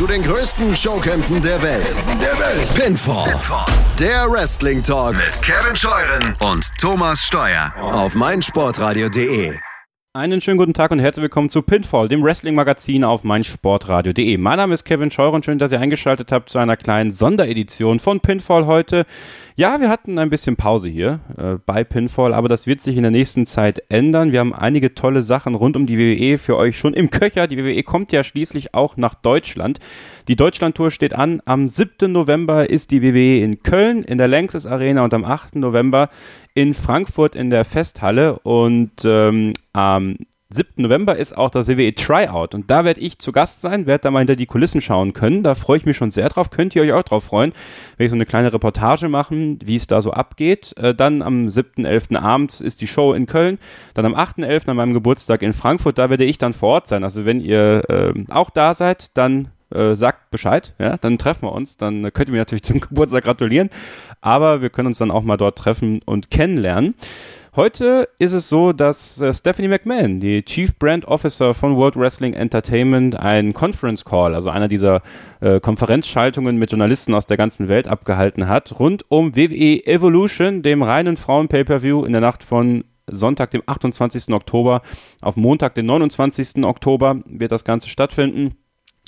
zu den größten Showkämpfen der Welt. Der Welt. Pinfall. Pinfall. Der Wrestling Talk mit Kevin Scheuren und Thomas Steuer auf meinsportradio.de. Einen schönen guten Tag und herzlich willkommen zu Pinfall, dem Wrestling-Magazin auf meinsportradio.de. Mein Name ist Kevin Scheuren, schön, dass ihr eingeschaltet habt zu einer kleinen Sonderedition von Pinfall heute. Ja, wir hatten ein bisschen Pause hier äh, bei Pinfall, aber das wird sich in der nächsten Zeit ändern. Wir haben einige tolle Sachen rund um die WWE für euch schon im Köcher. Die WWE kommt ja schließlich auch nach Deutschland. Die Deutschlandtour steht an. Am 7. November ist die WWE in Köln in der Lanxess Arena und am 8. November in Frankfurt in der Festhalle. Und ähm, am 7. November ist auch das WWE Tryout und da werde ich zu Gast sein, werde da mal hinter die Kulissen schauen können. Da freue ich mich schon sehr drauf. Könnt ihr euch auch drauf freuen, wenn ich so eine kleine Reportage machen, wie es da so abgeht. Äh, dann am 7.11. abends ist die Show in Köln. Dann am 8.11. an meinem Geburtstag in Frankfurt, da werde ich dann vor Ort sein. Also wenn ihr äh, auch da seid, dann äh, sagt Bescheid, ja, dann treffen wir uns. Dann könnt ihr mir natürlich zum Geburtstag gratulieren. Aber wir können uns dann auch mal dort treffen und kennenlernen. Heute ist es so, dass äh, Stephanie McMahon, die Chief Brand Officer von World Wrestling Entertainment, einen Conference Call, also einer dieser äh, Konferenzschaltungen mit Journalisten aus der ganzen Welt abgehalten hat, rund um WWE Evolution, dem reinen Frauen-Pay-Per-View in der Nacht von Sonntag, dem 28. Oktober auf Montag, den 29. Oktober wird das Ganze stattfinden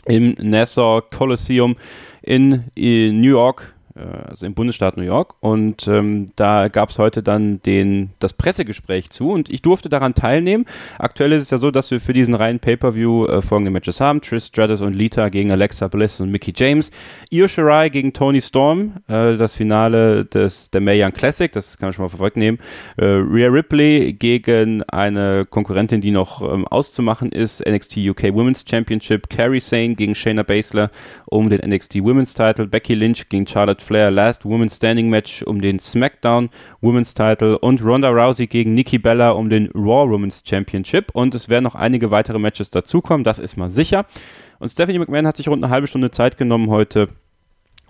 im Nassau Coliseum in, in New York. äh, also im Bundesstaat New York. Und ähm, da gab es heute dann den, das Pressegespräch zu und ich durfte daran teilnehmen. Aktuell ist es ja so, dass wir für diesen reinen Pay-Per-View äh, folgende Matches haben. Trish Stratus und Lita gegen Alexa Bliss und Mickey James. Io Shirai gegen Tony Storm. Äh, das Finale des, der Mae Young Classic, das kann man schon mal vorwegnehmen. Äh, Rhea Ripley gegen eine Konkurrentin, die noch ähm, auszumachen ist. NXT UK Women's Championship. Carrie Sane gegen Shayna Baszler um den NXT Women's Title. Becky Lynch gegen Charlotte Flair Last Women's Standing Match um den SmackDown Women's Title und Ronda Rousey gegen Nikki Bella um den Raw Women's Championship. Und es werden noch einige weitere Matches dazukommen, das ist mal sicher. Und Stephanie McMahon hat sich rund eine halbe Stunde Zeit genommen heute,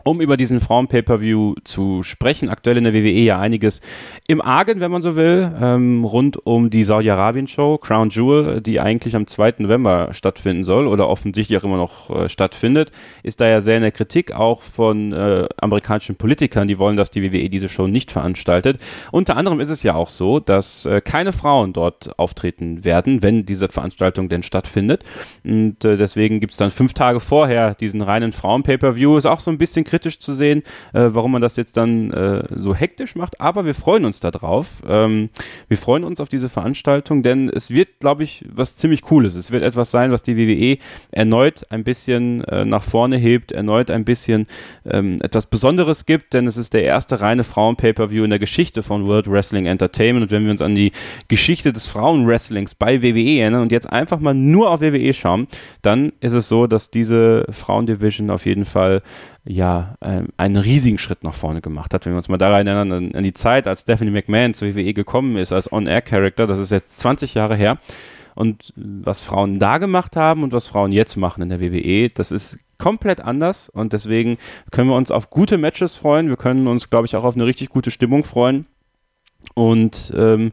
um über diesen Frauen-Pay-Per-View zu sprechen. Aktuell in der WWE ja einiges im Argen, wenn man so will, ähm, rund um die Saudi-Arabien-Show Crown Jewel, die eigentlich am 2. November stattfinden soll oder offensichtlich auch immer noch äh, stattfindet, ist da ja sehr in der Kritik auch von äh, amerikanischen Politikern, die wollen, dass die WWE diese Show nicht veranstaltet. Unter anderem ist es ja auch so, dass äh, keine Frauen dort auftreten werden, wenn diese Veranstaltung denn stattfindet. Und äh, deswegen gibt es dann fünf Tage vorher diesen reinen Frauen-Pay-Per-View. Ist auch so ein bisschen kritisch zu sehen, äh, warum man das jetzt dann äh, so hektisch macht. Aber wir freuen uns darauf. Ähm, wir freuen uns auf diese Veranstaltung, denn es wird, glaube ich, was ziemlich Cooles. Es wird etwas sein, was die WWE erneut ein bisschen äh, nach vorne hebt, erneut ein bisschen ähm, etwas Besonderes gibt, denn es ist der erste reine Frauen-Pay-Per-View in der Geschichte von World Wrestling Entertainment. Und wenn wir uns an die Geschichte des Frauenwrestlings bei WWE erinnern und jetzt einfach mal nur auf WWE schauen, dann ist es so, dass diese Frauendivision auf jeden Fall ja äh, einen riesigen Schritt nach vorne gemacht hat. Wenn wir uns mal daran erinnern, an, an die Zeit, als Stephanie McMahon zur WWE gekommen ist als On-Air-Character, das ist jetzt 20 Jahre her. Und was Frauen da gemacht haben und was Frauen jetzt machen in der WWE, das ist komplett anders und deswegen können wir uns auf gute Matches freuen. Wir können uns, glaube ich, auch auf eine richtig gute Stimmung freuen. Und ähm,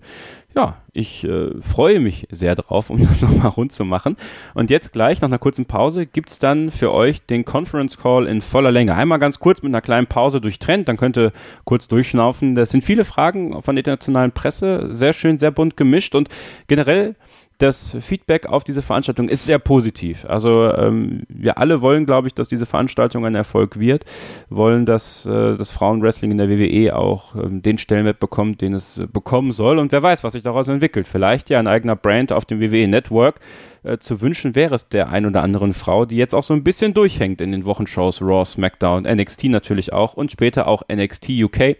ja, ich äh, freue mich sehr drauf, um das nochmal rund zu machen. Und jetzt gleich, nach einer kurzen Pause, gibt es dann für euch den Conference Call in voller Länge. Einmal ganz kurz mit einer kleinen Pause durchtrennt, dann könnt ihr kurz durchschnaufen. Das sind viele Fragen von der internationalen Presse, sehr schön, sehr bunt gemischt und generell das Feedback auf diese Veranstaltung ist sehr positiv. Also ähm, wir alle wollen, glaube ich, dass diese Veranstaltung ein Erfolg wird, wollen, dass äh, das Frauenwrestling in der WWE auch ähm, den Stellenwert bekommt, den es äh, bekommen soll. Und wer weiß, was sich daraus entwickelt. Vielleicht ja ein eigener Brand auf dem WWE Network. Äh, zu wünschen wäre es der ein oder anderen Frau, die jetzt auch so ein bisschen durchhängt in den Wochenshows Raw, SmackDown, NXT natürlich auch und später auch NXT UK.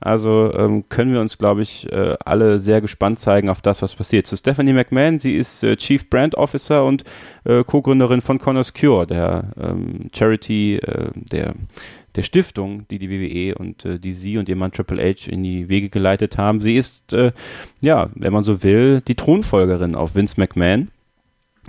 Also ähm, können wir uns, glaube ich, äh, alle sehr gespannt zeigen auf das, was passiert. Zu Stephanie McMahon, sie ist äh, Chief Brand Officer und äh, Co-Gründerin von Connors Cure, der ähm, Charity, äh, der der Stiftung, die die WWE und äh, die sie und ihr Mann Triple H in die Wege geleitet haben. Sie ist, äh, ja, wenn man so will, die Thronfolgerin auf Vince McMahon.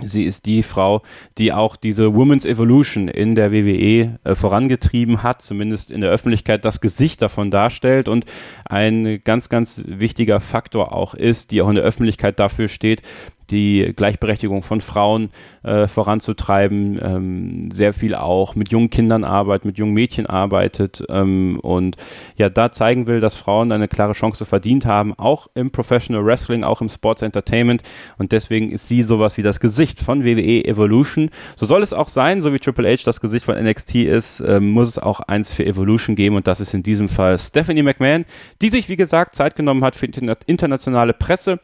Sie ist die Frau, die auch diese Women's Evolution in der WWE äh, vorangetrieben hat, zumindest in der Öffentlichkeit das Gesicht davon darstellt und ein ganz, ganz wichtiger Faktor auch ist, die auch in der Öffentlichkeit dafür steht, die Gleichberechtigung von Frauen äh, voranzutreiben, ähm, sehr viel auch mit jungen Kindern arbeitet, mit jungen Mädchen arbeitet ähm, und ja da zeigen will, dass Frauen eine klare Chance verdient haben, auch im Professional Wrestling, auch im Sports Entertainment und deswegen ist sie sowas wie das Gesicht von WWE Evolution. So soll es auch sein, so wie Triple H das Gesicht von NXT ist, äh, muss es auch eins für Evolution geben und das ist in diesem Fall Stephanie McMahon, die sich wie gesagt Zeit genommen hat für internationale Presse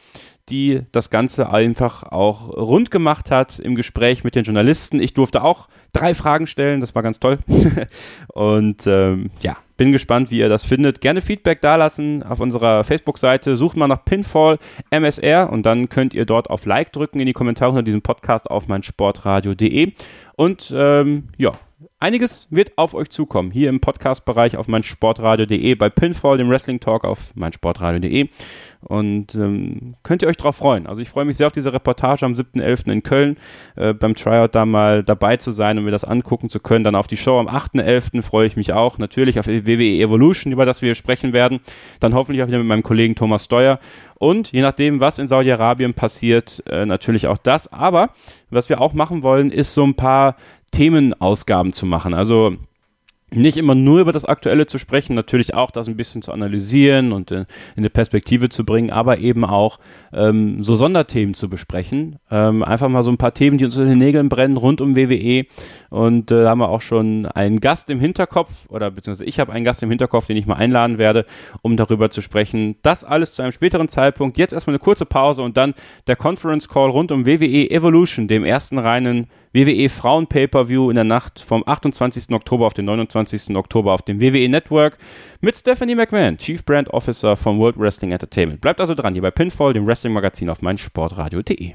die das Ganze einfach auch rund gemacht hat im Gespräch mit den Journalisten. Ich durfte auch drei Fragen stellen, das war ganz toll. und ähm, ja, bin gespannt, wie ihr das findet. Gerne Feedback dalassen auf unserer Facebook-Seite. Sucht mal nach Pinfall MSR und dann könnt ihr dort auf Like drücken in die Kommentare unter diesem Podcast auf meinsportradio.de. Und ähm, ja, Einiges wird auf euch zukommen. Hier im Podcast-Bereich auf meinsportradio.de, bei Pinfall, dem Wrestling Talk auf meinsportradio.de. Und ähm, könnt ihr euch darauf freuen. Also ich freue mich sehr auf diese Reportage am 7.11. in Köln, äh, beim Tryout da mal dabei zu sein und mir das angucken zu können. Dann auf die Show am 8.11. freue ich mich auch. Natürlich auf WWE Evolution, über das wir sprechen werden. Dann hoffentlich auch wieder mit meinem Kollegen Thomas Steuer. Und je nachdem, was in Saudi-Arabien passiert, äh, natürlich auch das. Aber was wir auch machen wollen, ist so ein paar Themenausgaben zu machen. Also nicht immer nur über das Aktuelle zu sprechen, natürlich auch das ein bisschen zu analysieren und in, in eine Perspektive zu bringen, aber eben auch ähm, so Sonderthemen zu besprechen. Ähm, einfach mal so ein paar Themen, die uns in den Nägeln brennen rund um WWE. Und äh, da haben wir auch schon einen Gast im Hinterkopf, oder beziehungsweise ich habe einen Gast im Hinterkopf, den ich mal einladen werde, um darüber zu sprechen. Das alles zu einem späteren Zeitpunkt. Jetzt erstmal eine kurze Pause und dann der Conference Call rund um WWE Evolution, dem ersten reinen WWE Frauen Pay-Per-View in der Nacht vom 28. Oktober auf den 29. Oktober auf dem WWE Network mit Stephanie McMahon, Chief Brand Officer von World Wrestling Entertainment. Bleibt also dran hier bei Pinfall, dem Wrestling-Magazin auf meinsportradio.de.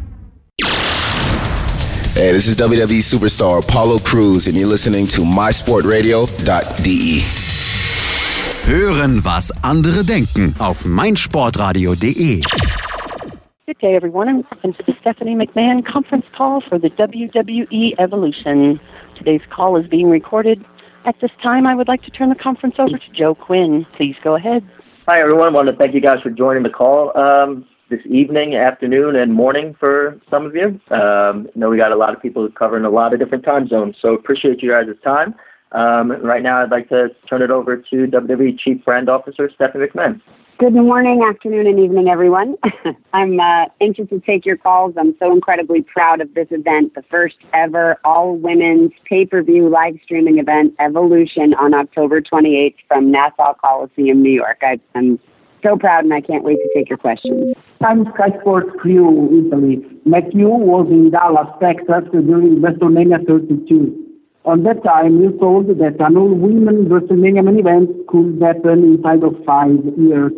Hey, this is WWE superstar Apollo Crews, and you're listening to mysportradio.de. Hören, was andere denken auf meinsportradio.de. Good day, everyone, and welcome to the Stephanie McMahon conference call for the WWE Evolution. Today's call is being recorded. At this time, I would like to turn the conference over to Joe Quinn. Please go ahead. Hi, everyone. I want to thank you guys for joining the call. Um, this evening, afternoon, and morning for some of you. Um, I know we got a lot of people covering a lot of different time zones, so appreciate you guys' time. Um, right now, I'd like to turn it over to WWE Chief Brand Officer Stephanie McMahon. Good morning, afternoon, and evening, everyone. I'm uh, anxious to take your calls. I'm so incredibly proud of this event, the first ever all women's pay per view live streaming event, Evolution, on October 28th from Nassau Coliseum, New York. I, I'm so proud, and I can't wait to take your questions. I'm Sky Sports Crew Italy. Matthew was in Dallas, Texas during WrestleMania 32. On that time, you told that an all-women WrestleMania main event could happen inside of five years.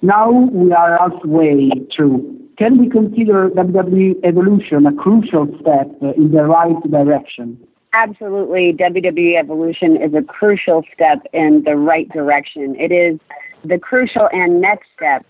Now we are halfway through. Can we consider WWE Evolution a crucial step in the right direction? Absolutely. WWE Evolution is a crucial step in the right direction. It is the crucial and next step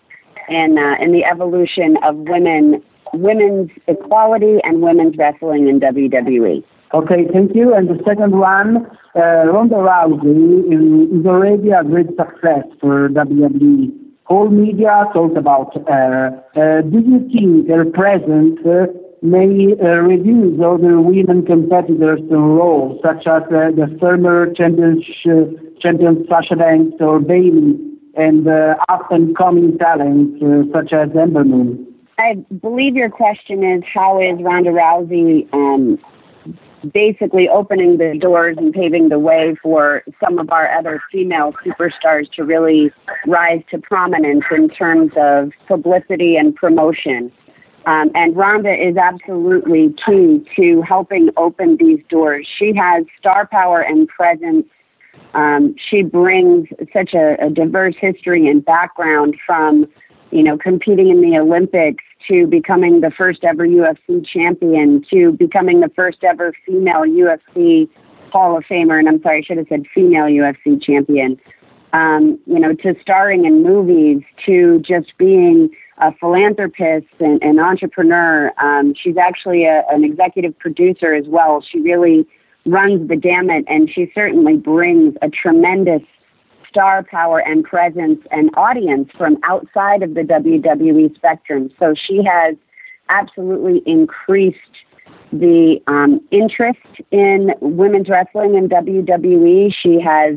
in uh, in the evolution of women women's equality and women's wrestling in WWE. Okay, thank you. And the second one, uh, Ronda Rousey is already a great success for WWE. All media talk about her. Uh, do you think her presence uh, may uh, reduce other women competitors' roles, such as uh, the former champion, champion Sasha Banks or Bayley? And uh, and coming talents uh, such as Ember Moon. I believe your question is how is Ronda Rousey um, basically opening the doors and paving the way for some of our other female superstars to really rise to prominence in terms of publicity and promotion. Um, and Ronda is absolutely key to helping open these doors. She has star power and presence um, she brings such a, a diverse history and background from, you know, competing in the Olympics to becoming the first ever UFC champion to becoming the first ever female UFC Hall of Famer, and I'm sorry, I should have said female UFC champion, um, you know, to starring in movies, to just being a philanthropist and an entrepreneur. Um, she's actually a, an executive producer as well. She really runs the gamut, and she certainly brings a tremendous star power and presence and audience from outside of the WWE spectrum. So she has absolutely increased the um, interest in women's wrestling in WWE. She has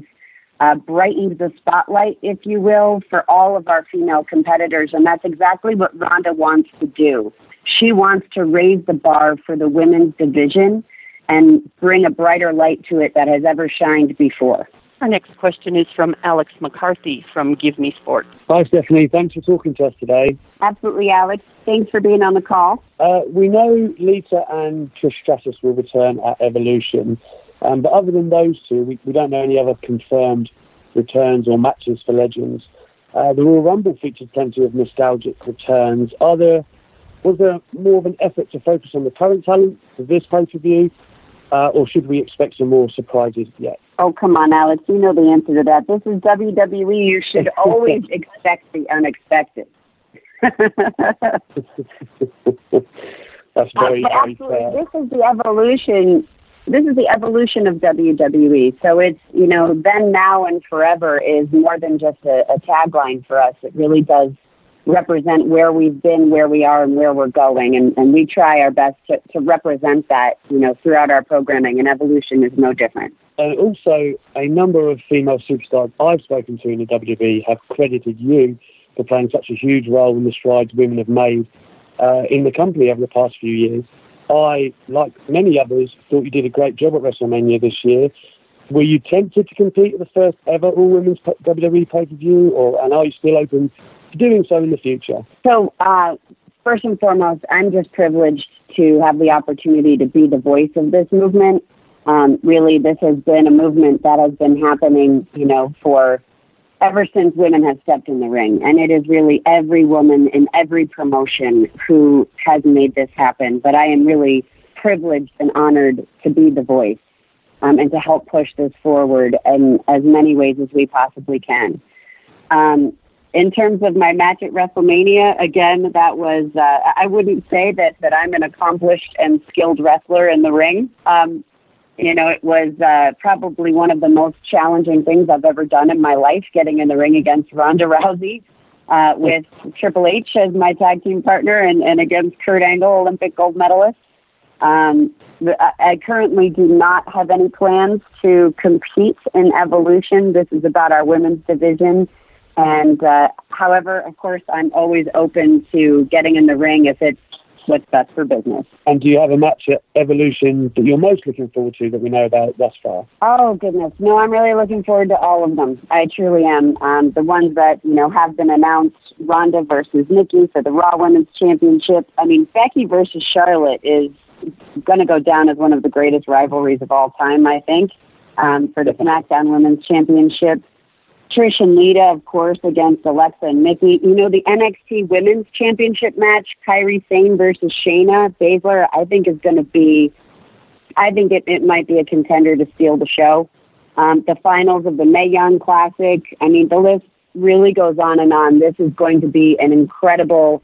uh, brightened the spotlight, if you will, for all of our female competitors. And that's exactly what Ronda wants to do. She wants to raise the bar for the women's division and bring a brighter light to it that has ever shined before. Our next question is from Alex McCarthy from Give Me Sport. Hi, Stephanie. Thanks for talking to us today. Absolutely, Alex. Thanks for being on the call. Uh, we know Lita and Trish Stratus will return at Evolution. Um, but other than those two, we, we don't know any other confirmed returns or matches for Legends. Uh, the Royal Rumble featured plenty of nostalgic returns. Are there was there more of an effort to focus on the current talent for this pay per view, uh, or should we expect some more surprises yet? Oh come on, Alex! You know the answer to that. This is WWE. You should always expect the unexpected. That's very, but very fair. this is the evolution. This is the evolution of WWE. So it's you know then, now, and forever is more than just a, a tagline for us. It really does represent where we've been, where we are, and where we're going. And, and we try our best to, to represent that you know throughout our programming. And evolution is no different. And also, a number of female superstars I've spoken to in the WWE have credited you for playing such a huge role in the strides women have made uh, in the company over the past few years. I, like many others, thought you did a great job at WrestleMania this year. Were you tempted to compete at the first ever all women's WWE pay per view, or and are you still open to doing so in the future? So, uh, first and foremost, I'm just privileged to have the opportunity to be the voice of this movement. Um, really, this has been a movement that has been happening, you know, for ever since women have stepped in the ring. And it is really every woman in every promotion who has made this happen. But I am really privileged and honored to be the voice um, and to help push this forward in as many ways as we possibly can. Um, in terms of my match at WrestleMania, again, that was, uh, I wouldn't say that, that I'm an accomplished and skilled wrestler in the ring. Um, you know, it was uh, probably one of the most challenging things I've ever done in my life, getting in the ring against Ronda Rousey uh, with Triple H as my tag team partner and, and against Kurt Angle, Olympic gold medalist. Um, I currently do not have any plans to compete in Evolution. This is about our women's division. And uh, however, of course, I'm always open to getting in the ring if it's what's best for business. And do you have a match at Evolution that you're most looking forward to that we know about thus far? Oh goodness, no! I'm really looking forward to all of them. I truly am. Um, the ones that you know have been announced: Ronda versus Nikki for the Raw Women's Championship. I mean, Becky versus Charlotte is going to go down as one of the greatest rivalries of all time. I think um, for the SmackDown Women's Championship. Trish and Lita, of course, against Alexa and Mickie. You know, the NXT Women's Championship match, Kairi Sane versus Shayna Baszler, I think is going to be, I think it, it might be a contender to steal the show. Um, the finals of the Mae Young Classic, I mean, the list really goes on and on. This is going to be an incredible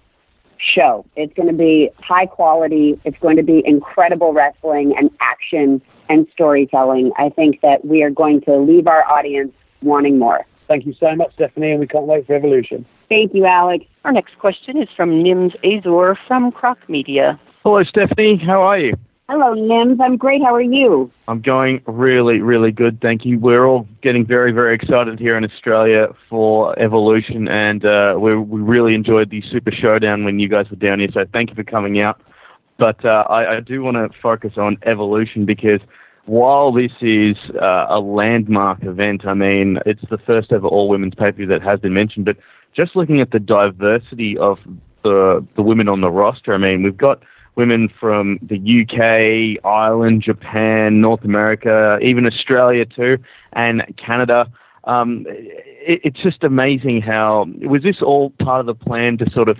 show. It's going to be high quality. It's going to be incredible wrestling and action and storytelling. I think that we are going to leave our audience wanting more. Thank you so much, Stephanie, and we can't wait for Evolution. Thank you, Alex. Our next question is from Nims Azor from Croc Media. Hello, Stephanie. How are you? Hello, Nims. I'm great. How are you? I'm going really, really good. Thank you. We're all getting very, very excited here in Australia for Evolution, and uh, we, we really enjoyed the Super Showdown when you guys were down here. So thank you for coming out. But uh, I, I do want to focus on Evolution because while this is uh, a landmark event, I mean, it's the first ever all women's pay per view that has been mentioned, but just looking at the diversity of the, the women on the roster, I mean, we've got women from the UK, Ireland, Japan, North America, even Australia too, and Canada. Um, it, it's just amazing how was this all part of the plan to sort of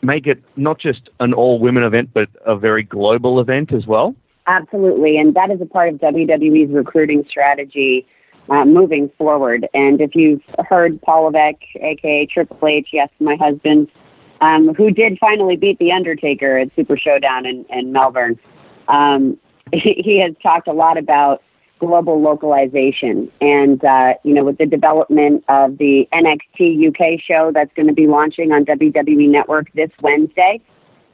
make it not just an all women event, but a very global event as well? Absolutely, and that is a part of WWE's recruiting strategy uh, moving forward. And if you've heard Paul Levesque, aka Triple H, yes, my husband, um, who did finally beat The Undertaker at Super Showdown in, in Melbourne, um, he, he has talked a lot about global localization. And, uh, you know, with the development of the NXT UK show that's going to be launching on WWE Network this Wednesday,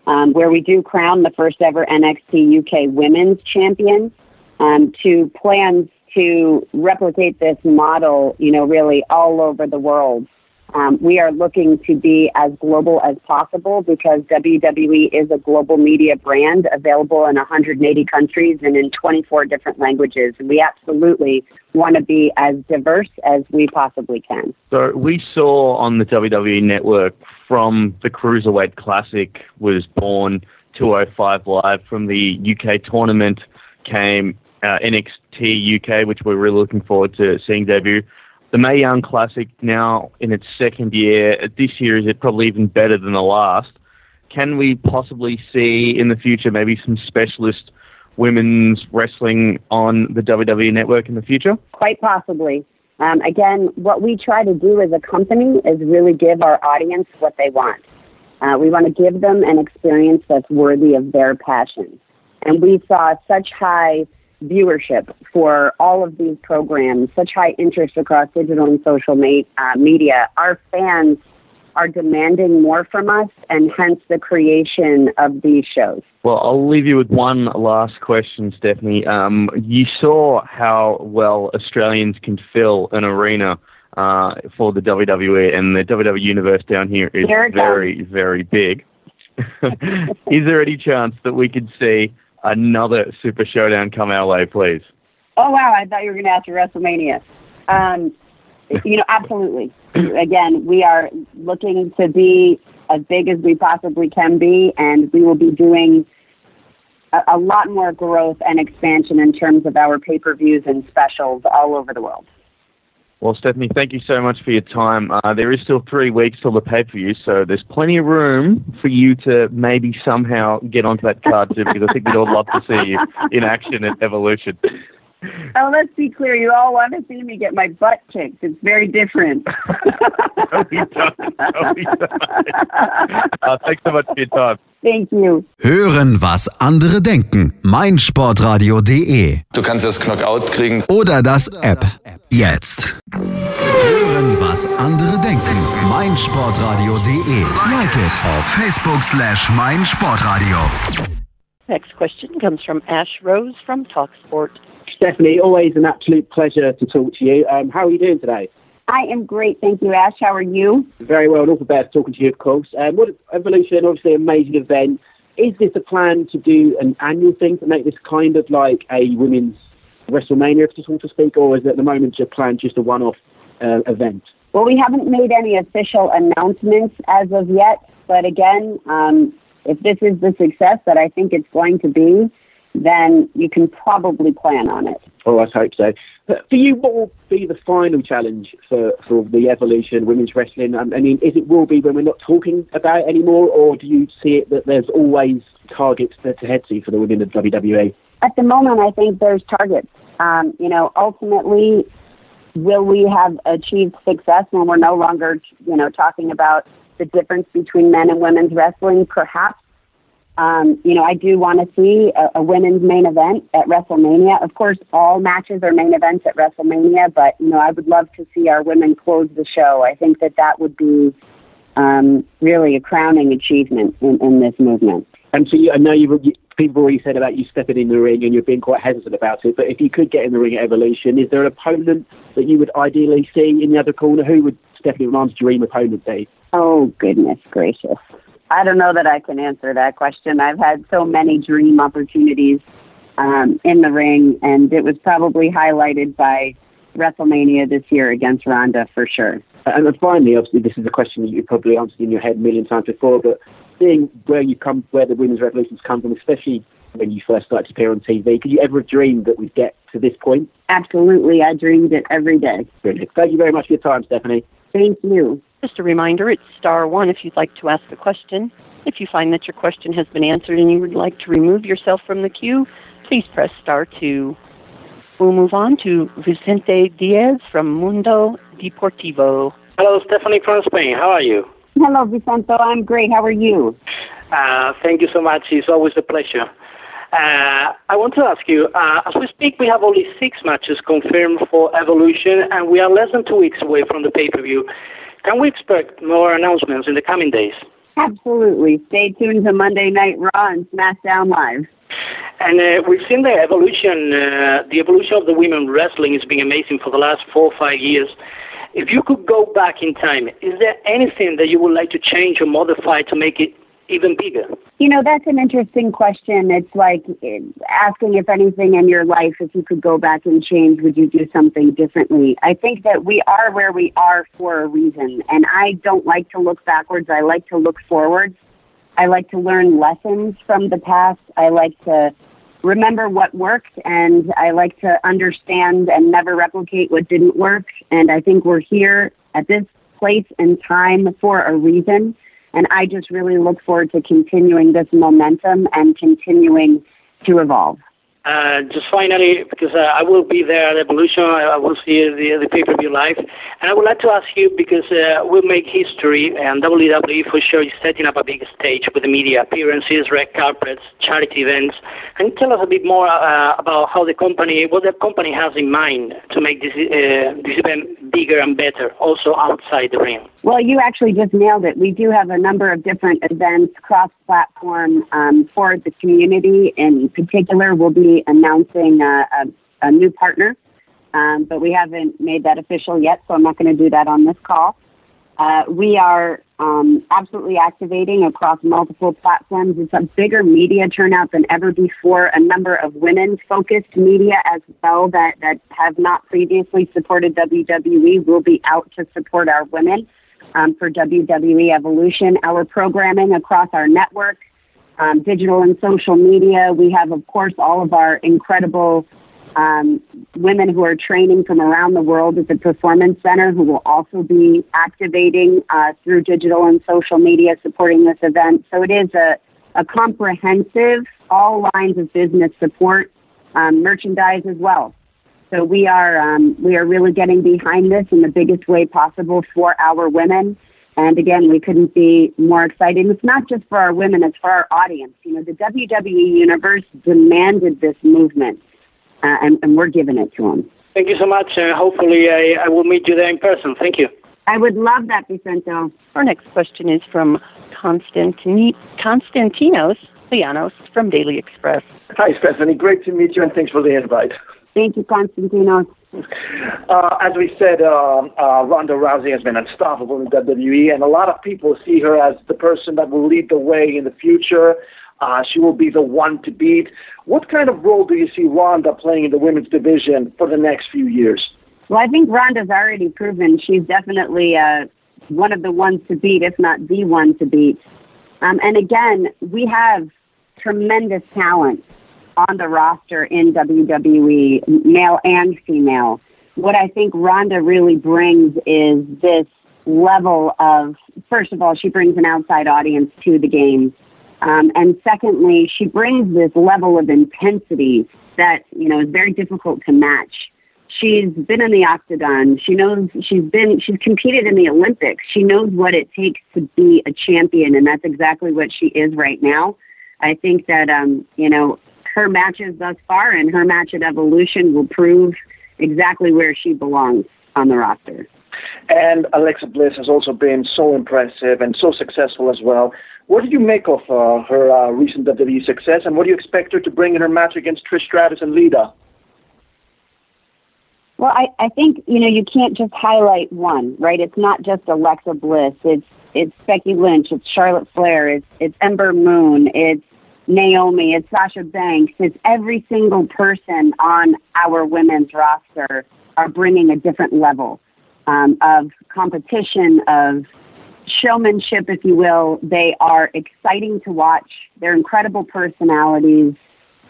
um, where we do crown the first ever NXT UK women's champion, um, to plans to replicate this model, you know, really all over the world. Um, we are looking to be as global as possible because WWE is a global media brand available in 180 countries and in 24 different languages. And we absolutely want to be as diverse as we possibly can. So we saw on the WWE network from the Cruiserweight Classic was born 205 Live from the UK tournament came uh, NXT UK, which we're really looking forward to seeing debut. The Mae Young Classic now in its second year. This year is it probably even better than the last. Can we possibly see in the future maybe some specialist women's wrestling on the WWE network in the future? Quite possibly. Um, again, what we try to do as a company is really give our audience what they want. Uh, we want to give them an experience that's worthy of their passion. And we saw such high viewership for all of these programs, such high interest across digital and social ma- uh, media. Our fans are demanding more from us, and hence the creation of these shows. Well, I'll leave you with one last question, Stephanie. Um, you saw how well Australians can fill an arena uh, for the WWE, and the WWE universe down here is very, very big. is there any chance that we could see another Super Showdown come our way, please? Oh wow! I thought you were going to ask for WrestleMania. Um, you know, absolutely. Again, we are looking to be as big as we possibly can be, and we will be doing a, a lot more growth and expansion in terms of our pay per views and specials all over the world. Well, Stephanie, thank you so much for your time. Uh, there is still three weeks till the pay per view, so there's plenty of room for you to maybe somehow get onto that card too, because I think we'd all love to see you in action at Evolution. Oh, let's be clear. You all want to see me get my butt kicked. It's very different. no, we don't. No, we don't. Uh, thanks so much for your time. Thank you. Hören, was andere denken. meinsportradio.de Du kannst das Knockout kriegen. oder das App. Jetzt. Hören, was andere denken. meinsportradio.de. Like it auf Facebook slash meinsportradio. Next question comes from Ash Rose from TalkSport. Stephanie, always an absolute pleasure to talk to you. Um, how are you doing today? I am great, thank you, Ash. How are you? Very well, and all prepared talking to you, of course. Um, what Evolution, obviously, an amazing event. Is this a plan to do an annual thing to make this kind of like a women's WrestleMania, if so to speak, or is it at the moment your plan just a one-off uh, event? Well, we haven't made any official announcements as of yet, but again, um, if this is the success that I think it's going to be, then you can probably plan on it. Oh, I hope so. But for you, what will be the final challenge for, for the evolution of women's wrestling? I mean, is it will be when we're not talking about it anymore, or do you see it that there's always targets to, to head to for the women of WWE? At the moment, I think there's targets. Um, you know, ultimately, will we have achieved success when we're no longer, you know, talking about the difference between men and women's wrestling? Perhaps. Um, you know, I do want to see a, a women's main event at WrestleMania. Of course, all matches are main events at WrestleMania, but you know, I would love to see our women close the show. I think that that would be um, really a crowning achievement in, in this movement. And so you, I know you've, you, people already said about you stepping in the ring and you're being quite hesitant about it, but if you could get in the ring at Evolution, is there an opponent that you would ideally see in the other corner? Who would Stephanie McMahon's dream opponent be? Oh, goodness gracious. I don't know that I can answer that question. I've had so many dream opportunities um, in the ring, and it was probably highlighted by WrestleMania this year against Ronda for sure. And finally, obviously, this is a question that you probably answered in your head a million times before, but seeing where you come, where the women's revolutions come from, especially when you first started to appear on TV, could you ever have dreamed that we'd get to this point? Absolutely. I dreamed it every day. Brilliant. Thank you very much for your time, Stephanie. Thank you. Just a reminder, it's star one if you'd like to ask a question. If you find that your question has been answered and you would like to remove yourself from the queue, please press star two. We'll move on to Vicente Diaz from Mundo Deportivo. Hello, Stephanie from Spain. How are you? Hello, Vicente. I'm great. How are you? Uh, thank you so much. It's always a pleasure. Uh, I want to ask you, uh, as we speak, we have only six matches confirmed for Evolution, and we are less than two weeks away from the pay-per-view. Can we expect more announcements in the coming days? Absolutely. Stay tuned to Monday Night Raw and SmackDown Live. And uh, we've seen the evolution, uh, the evolution of the women wrestling has been amazing for the last four or five years. If you could go back in time, is there anything that you would like to change or modify to make it even bigger? You know, that's an interesting question. It's like eh, asking if anything in your life, if you could go back and change, would you do something differently? I think that we are where we are for a reason. And I don't like to look backwards. I like to look forwards. I like to learn lessons from the past. I like to remember what worked and I like to understand and never replicate what didn't work. And I think we're here at this place and time for a reason. And I just really look forward to continuing this momentum and continuing to evolve. Uh, just finally, because uh, I will be there at Evolution, I, I will see the, the pay per view live. And I would like to ask you because uh, we'll make history, and WWE for sure is setting up a big stage with the media appearances, red carpets, charity events. Can you tell us a bit more uh, about how the company, what the company has in mind to make this, uh, this event bigger and better, also outside the ring? Well, you actually just nailed it. We do have a number of different events cross platform um, for the community. In particular, we'll be announcing a, a, a new partner, um, but we haven't made that official yet, so I'm not going to do that on this call. Uh, we are um, absolutely activating across multiple platforms. It's a bigger media turnout than ever before. A number of women focused media as well that, that have not previously supported WWE will be out to support our women um, for WWE Evolution. Our programming across our network, um, digital and social media. We have, of course, all of our incredible um, women who are training from around the world at the Performance Center who will also be activating uh, through digital and social media supporting this event. So it is a, a comprehensive, all lines of business support, um, merchandise as well. So we are um, we are really getting behind this in the biggest way possible for our women. And again, we couldn't be more excited. It's not just for our women; it's for our audience. You know, the WWE universe demanded this movement, uh, and, and we're giving it to them. Thank you so much. Uh, hopefully, I, I will meet you there in person. Thank you. I would love that, Vicente. Our next question is from Constantini- Constantinos Lianos from Daily Express. Hi, Stephanie. Great to meet you, and thanks for the invite. Thank you, Constantinos. Uh, as we said, um, uh, Ronda Rousey has been unstoppable in WWE, and a lot of people see her as the person that will lead the way in the future. Uh, she will be the one to beat. What kind of role do you see Ronda playing in the women's division for the next few years? Well, I think Ronda's already proven she's definitely uh, one of the ones to beat, if not the one to beat. Um, and again, we have tremendous talent on the roster in WWE, male and female. What I think Ronda really brings is this level of, first of all, she brings an outside audience to the game. Um, and secondly, she brings this level of intensity that, you know, is very difficult to match. She's been in the octagon. She knows she's been, she's competed in the Olympics. She knows what it takes to be a champion, and that's exactly what she is right now. I think that, um, you know, her matches thus far and her match at Evolution will prove exactly where she belongs on the roster. And Alexa Bliss has also been so impressive and so successful as well. What do you make of uh, her uh, recent WWE success, and what do you expect her to bring in her match against Trish Stratus and Lita? Well, I, I think you know you can't just highlight one, right? It's not just Alexa Bliss. It's it's Becky Lynch. It's Charlotte Flair. It's it's Ember Moon. It's Naomi, it's Sasha Banks, it's every single person on our women's roster are bringing a different level um, of competition, of showmanship, if you will. They are exciting to watch. They're incredible personalities,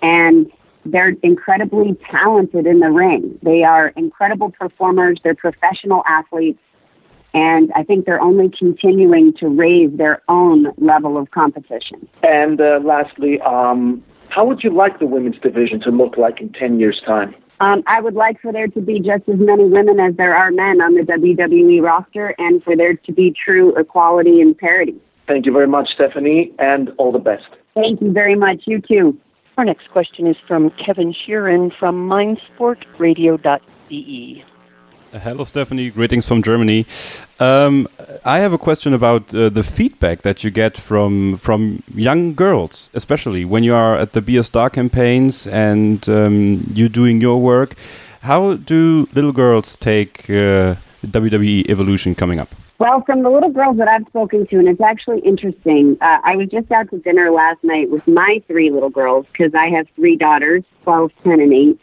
and they're incredibly talented in the ring. They are incredible performers. They're professional athletes. And I think they're only continuing to raise their own level of competition. And uh, lastly, um, how would you like the women's division to look like in 10 years' time? Um, I would like for there to be just as many women as there are men on the WWE roster and for there to be true equality and parity. Thank you very much, Stephanie, and all the best. Thank you very much. You too. Our next question is from Kevin Scheuren from meinsportradio.de. Uh, hello, Stephanie. Greetings from Germany. Um, I have a question about uh, the feedback that you get from from young girls, especially when you are at the Be a Star campaigns and um, you doing your work. How do little girls take uh, WWE Evolution coming up? Well, from the little girls that I've spoken to, and it's actually interesting. Uh, I was just out to dinner last night with my three little girls because I have three daughters, 12, 10, and 8.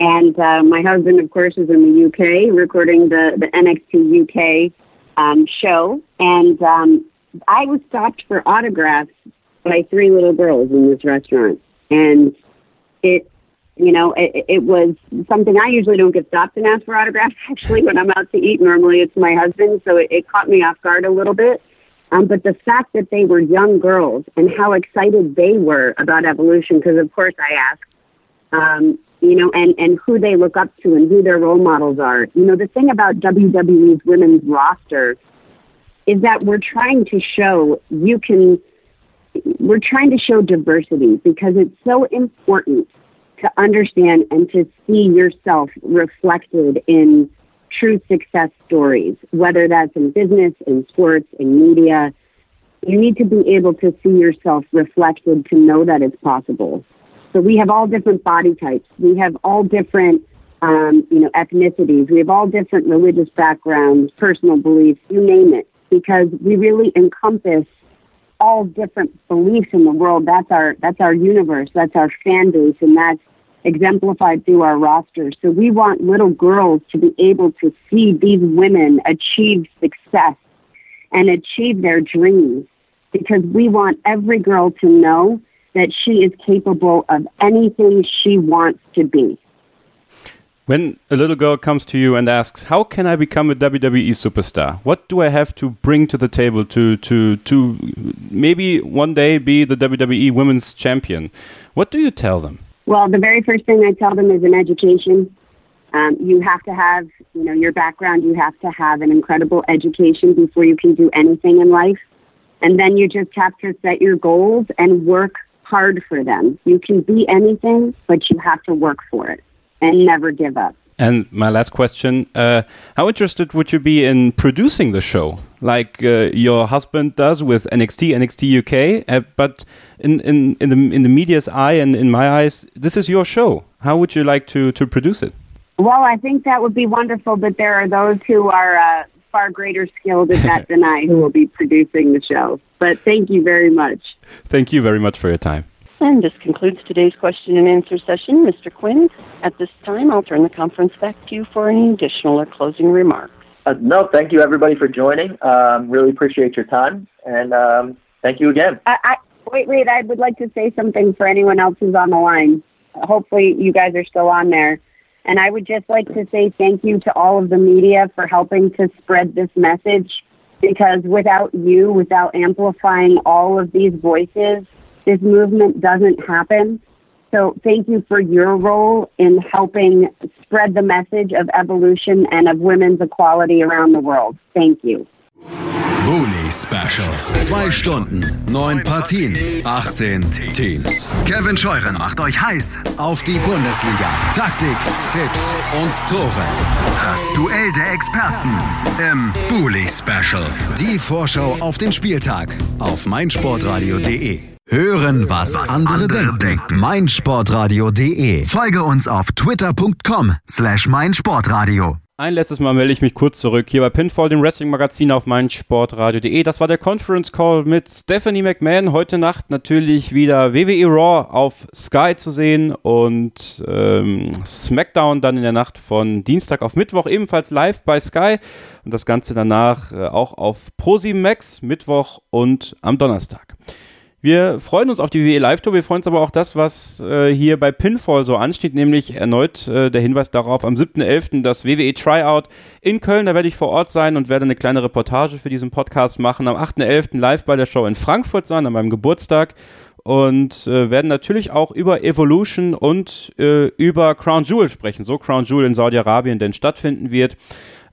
And uh, my husband, of course, is in the UK recording the, the NXT UK um, show. And um, I was stopped for autographs by three little girls in this restaurant. And it, you know, it, it was something I usually don't get stopped and ask for autographs. Actually, when I'm out to eat, normally it's my husband. So it, it caught me off guard a little bit. Um, but the fact that they were young girls and how excited they were about evolution, because of course I asked, um, you know, and, and who they look up to and who their role models are. You know, the thing about WWE's women's roster is that we're trying to show you can, we're trying to show diversity because it's so important to understand and to see yourself reflected in true success stories, whether that's in business, in sports, in media. You need to be able to see yourself reflected to know that it's possible. So we have all different body types. We have all different, um, you know, ethnicities. We have all different religious backgrounds, personal beliefs, you name it, because we really encompass all different beliefs in the world. That's our that's our universe. That's our fan base, and that's exemplified through our roster. So we want little girls to be able to see these women achieve success and achieve their dreams because we want every girl to know that she is capable of anything she wants to be. When a little girl comes to you and asks, "How can I become a WWE superstar? What do I have to bring to the table to to to maybe one day be the WWE Women's Champion?" What do you tell them? Well, the very first thing I tell them is an education. Um, you have to have, you know, your background. You have to have an incredible education before you can do anything in life. And then you just have to set your goals and work hard for them. You can be anything, but you have to work for it and never give up. And my last question: uh, How interested would you be in producing the show, like uh, your husband does with NXT, NXT UK? Uh, but in, in in the in the media's eye and in my eyes, this is your show. How would you like to to produce it? Well, I think that would be wonderful, but there are those who are uh, far greater skilled at that than I who will be producing the show. But thank you very much. Thank you very much for your time. And this concludes today's question and answer session. Mr. Quinn, at this time, I'll turn the conference back to you for any additional or closing remarks. Uh, no, thank you everybody for joining. Um, really appreciate your time, and um, thank you again. I, I, wait, wait. I would like to say something for anyone else who's on the line. Hopefully, you guys are still on there. And I would just like to say thank you to all of the media for helping to spread this message because without you, without amplifying all of these voices, this movement doesn't happen. So thank you for your role in helping spread the message of evolution and of women's equality around the world. Thank you. Bully Special. Zwei Stunden, neun Partien, 18 Teams. Kevin Scheuren macht euch heiß auf die Bundesliga. Taktik, Tipps und Tore. Das Duell der Experten im Bully Special. Die Vorschau auf den Spieltag auf meinsportradio.de. Hören, was, was andere, andere denken. denken. meinsportradio.de. Folge uns auf twitter.com slash meinsportradio. Ein letztes Mal melde ich mich kurz zurück hier bei Pinfall, dem Wrestling-Magazin auf meinsportradio.de. Das war der Conference Call mit Stephanie McMahon. Heute Nacht natürlich wieder WWE Raw auf Sky zu sehen und ähm, SmackDown dann in der Nacht von Dienstag auf Mittwoch ebenfalls live bei Sky und das Ganze danach äh, auch auf ProSieben Max Mittwoch und am Donnerstag. Wir freuen uns auf die WWE Live Tour. Wir freuen uns aber auch das, was äh, hier bei Pinfall so ansteht, nämlich erneut äh, der Hinweis darauf, am 7.11. das WWE Tryout in Köln. Da werde ich vor Ort sein und werde eine kleine Reportage für diesen Podcast machen. Am 8.11. live bei der Show in Frankfurt sein, an meinem Geburtstag. und äh, werden natürlich auch über Evolution und äh, über Crown Jewel sprechen, so Crown Jewel in Saudi-Arabien denn stattfinden wird.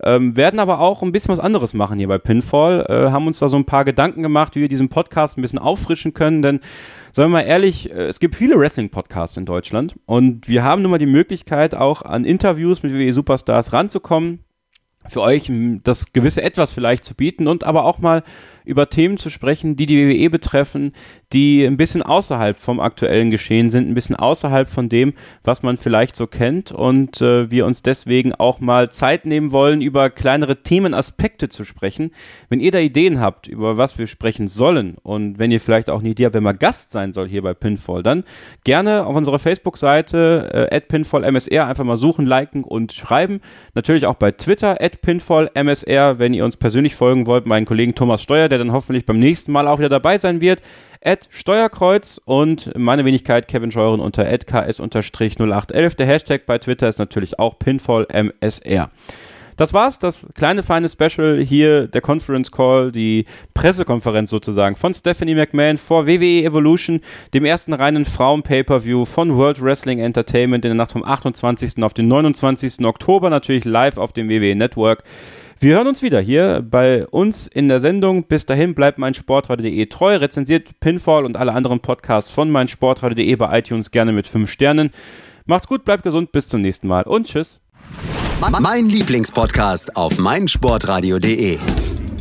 Ähm, werden aber auch ein bisschen was anderes machen hier bei Pinfall. Äh, haben uns da so ein paar Gedanken gemacht, wie wir diesen Podcast ein bisschen auffrischen können, denn Seien wir mal ehrlich, äh, es gibt viele Wrestling-Podcasts in Deutschland. Und wir haben nun mal die Möglichkeit, auch an Interviews mit WWE-Superstars ranzukommen, für euch das gewisse Etwas vielleicht zu bieten und aber auch mal über Themen zu sprechen, die die WWE betreffen, die ein bisschen außerhalb vom aktuellen Geschehen sind, ein bisschen außerhalb von dem, was man vielleicht so kennt und äh, wir uns deswegen auch mal Zeit nehmen wollen, über kleinere Themenaspekte zu sprechen. Wenn ihr da Ideen habt, über was wir sprechen sollen und wenn ihr vielleicht auch eine Idee habt, wer mal Gast sein soll hier bei Pinfall, dann gerne auf unserer Facebook-Seite äh, @pinfallmsr einfach mal suchen, liken und schreiben. Natürlich auch bei Twitter @pinfallmsr, wenn ihr uns persönlich folgen wollt, meinen Kollegen Thomas Steuer, der dann hoffentlich beim nächsten Mal auch wieder dabei sein wird. At Steuerkreuz und meine Wenigkeit Kevin Scheuren unter ks-0811. Der Hashtag bei Twitter ist natürlich auch PinfallMSR. Das war's, das kleine feine Special hier, der Conference Call, die Pressekonferenz sozusagen von Stephanie McMahon vor WWE Evolution, dem ersten reinen Frauen-Pay-Per-View von World Wrestling Entertainment in der Nacht vom 28. auf den 29. Oktober, natürlich live auf dem WWE Network. Wir hören uns wieder hier bei uns in der Sendung. Bis dahin bleibt mein Sportradio.de treu, rezensiert Pinfall und alle anderen Podcasts von mein Sportradio.de bei iTunes gerne mit 5 Sternen. Macht's gut, bleibt gesund, bis zum nächsten Mal und tschüss. Mein Lieblingspodcast auf meinsportradio.de.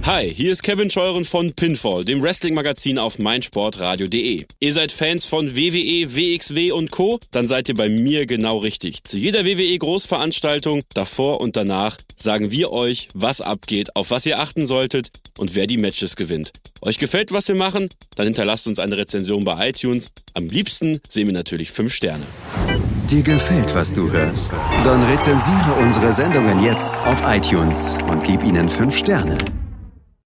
Hi, hier ist Kevin Scheuren von Pinfall, dem Wrestling-Magazin auf meinsportradio.de. Ihr seid Fans von WWE, WXW und Co.? Dann seid ihr bei mir genau richtig. Zu jeder WWE-Großveranstaltung, davor und danach, sagen wir euch, was abgeht, auf was ihr achten solltet und wer die Matches gewinnt. Euch gefällt, was wir machen? Dann hinterlasst uns eine Rezension bei iTunes. Am liebsten sehen wir natürlich 5 Sterne. Dir gefällt, was du hörst? Dann rezensiere unsere Sendungen jetzt auf iTunes und gib ihnen 5 Sterne.